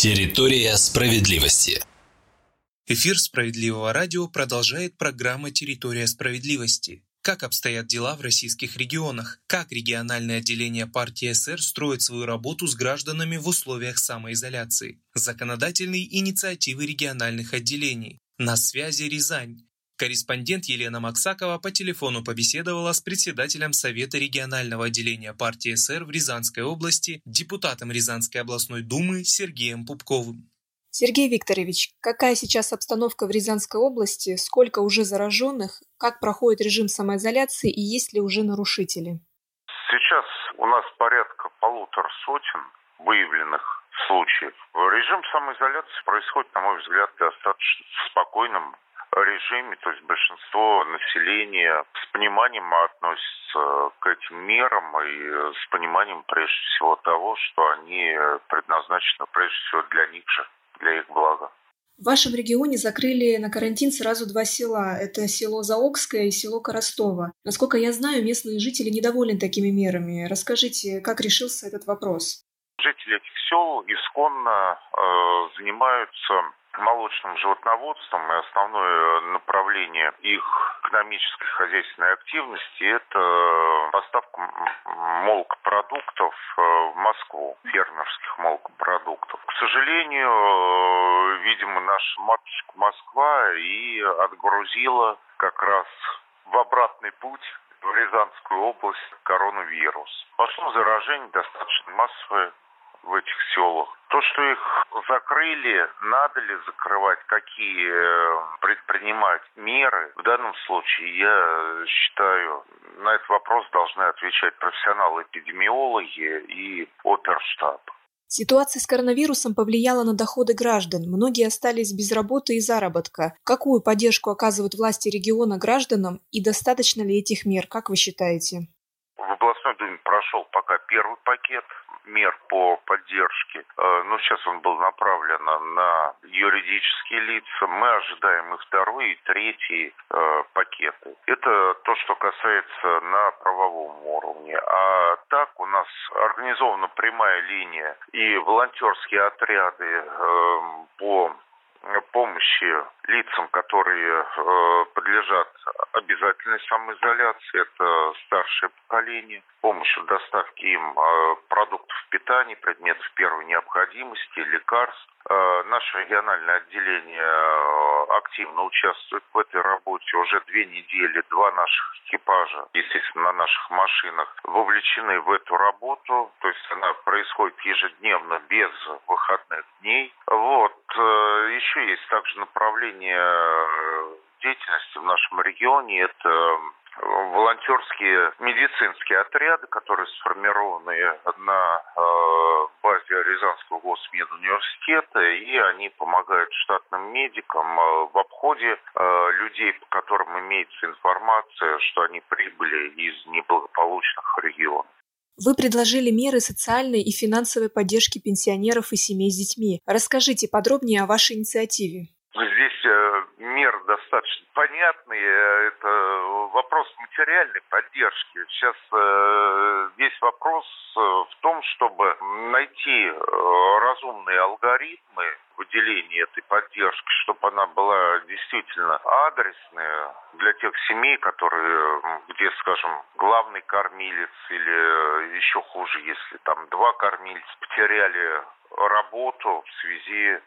Территория справедливости. Эфир «Справедливого радио» продолжает программа «Территория справедливости». Как обстоят дела в российских регионах? Как региональное отделение партии СР строит свою работу с гражданами в условиях самоизоляции? Законодательные инициативы региональных отделений. На связи Рязань. Корреспондент Елена Максакова по телефону побеседовала с председателем Совета регионального отделения партии СР в Рязанской области, депутатом Рязанской областной думы Сергеем Пупковым. Сергей Викторович, какая сейчас обстановка в Рязанской области, сколько уже зараженных, как проходит режим самоизоляции и есть ли уже нарушители? Сейчас у нас порядка полутора сотен выявленных случаев. Режим самоизоляции происходит, на мой взгляд, достаточно спокойным режиме, то есть большинство населения с пониманием относится к этим мерам и с пониманием прежде всего того, что они предназначены прежде всего для них же, для их блага. В вашем регионе закрыли на карантин сразу два села. Это село Заокское и село Коростово. Насколько я знаю, местные жители недовольны такими мерами. Расскажите, как решился этот вопрос? Жители этих сел исконно э, занимаются молочным животноводством и основное направление их экономической хозяйственной активности – это поставка молокопродуктов э, в Москву, фермерских молокопродуктов. К сожалению, э, видимо, наша матушка Москва и отгрузила как раз в обратный путь в Рязанскую область коронавирус. Пошло заражение достаточно массовое в этих селах. То, что их закрыли, надо ли закрывать, какие э, предпринимать меры, в данном случае, я считаю, на этот вопрос должны отвечать профессионалы-эпидемиологи и оперштаб. Ситуация с коронавирусом повлияла на доходы граждан. Многие остались без работы и заработка. Какую поддержку оказывают власти региона гражданам и достаточно ли этих мер, как вы считаете? В областной думе прошел пока первый пакет мер по поддержке. Э, но сейчас он был направлен на юридические лица. Мы ожидаем и второй, и третий э, пакеты. Это то, что касается на правовом уровне. А так у нас организована прямая линия и волонтерские отряды э, по помощи лицам, которые э, подлежат обязательной самоизоляции, это старшее поколение, помощь в доставке им э, продуктов питания, предметов первой необходимости, лекарств. Э, наше региональное отделение э, активно участвует в этой работе. Уже две недели два наших экипажа, естественно, на наших машинах, вовлечены в эту работу. То есть она происходит ежедневно, без выходных дней. Вот. Э, еще есть также направление деятельности в нашем регионе. Это волонтерские медицинские отряды, которые сформированы на э, базе Рязанского госмедуниверситета, и они помогают штатным медикам э, в обходе э, людей, по которым имеется информация, что они прибыли из неблагополучных регионов. Вы предложили меры социальной и финансовой поддержки пенсионеров и семей с детьми. Расскажите подробнее о вашей инициативе. Здесь меры достаточно понятные. Это вопрос материальной поддержки. Сейчас э, весь вопрос э, в том, чтобы найти э, разумные алгоритмы выделения этой поддержки, чтобы она была действительно адресная для тех семей, которые, где, скажем, главный кормилец или еще хуже, если там два кормильца потеряли работу в связи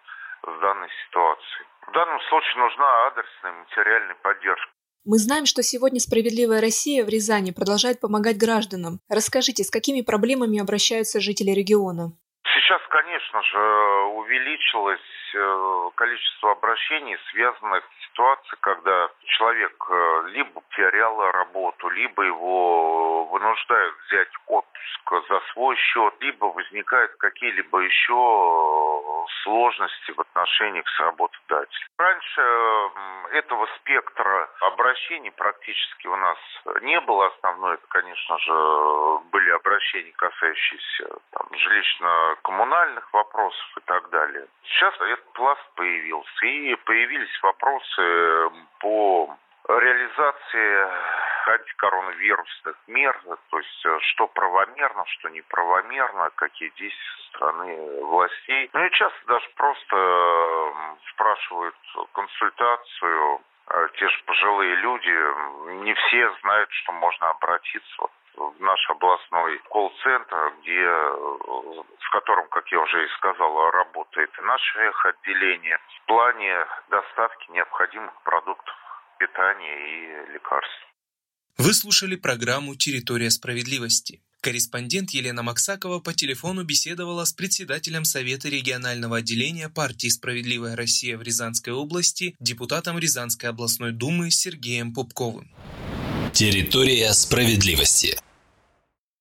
с данной ситуацией. В данном случае нужна адресная материальная поддержка. Мы знаем, что сегодня «Справедливая Россия» в Рязани продолжает помогать гражданам. Расскажите, с какими проблемами обращаются жители региона? Сейчас, конечно же, увеличилось э, количество обращений, связанных с ситуацией, когда человек э, либо потерял работу, либо его вынуждают взять отпуск за свой счет, либо возникают какие-либо еще э, сложности в отношениях с работодателем. Раньше этого спектра обращений практически у нас не было. Основное, это, конечно же, были обращения, касающиеся там, жилищно-коммунальных вопросов и так далее. Сейчас этот пласт появился, и появились вопросы по реализации антикоронавирусных мер, то есть э, что правомерно, что неправомерно, какие действия со стороны властей. Ну и часто даже просто спрашивают консультацию э, те же пожилые люди, не все знают, что можно обратиться в наш областной колл-центр, где, с которым, как я уже и сказал, работает наше отделение в плане доставки необходимых продуктов питания и лекарств. Вы слушали программу «Территория справедливости». Корреспондент Елена Максакова по телефону беседовала с председателем Совета регионального отделения партии «Справедливая Россия» в Рязанской области, депутатом Рязанской областной думы Сергеем Пупковым. Территория справедливости.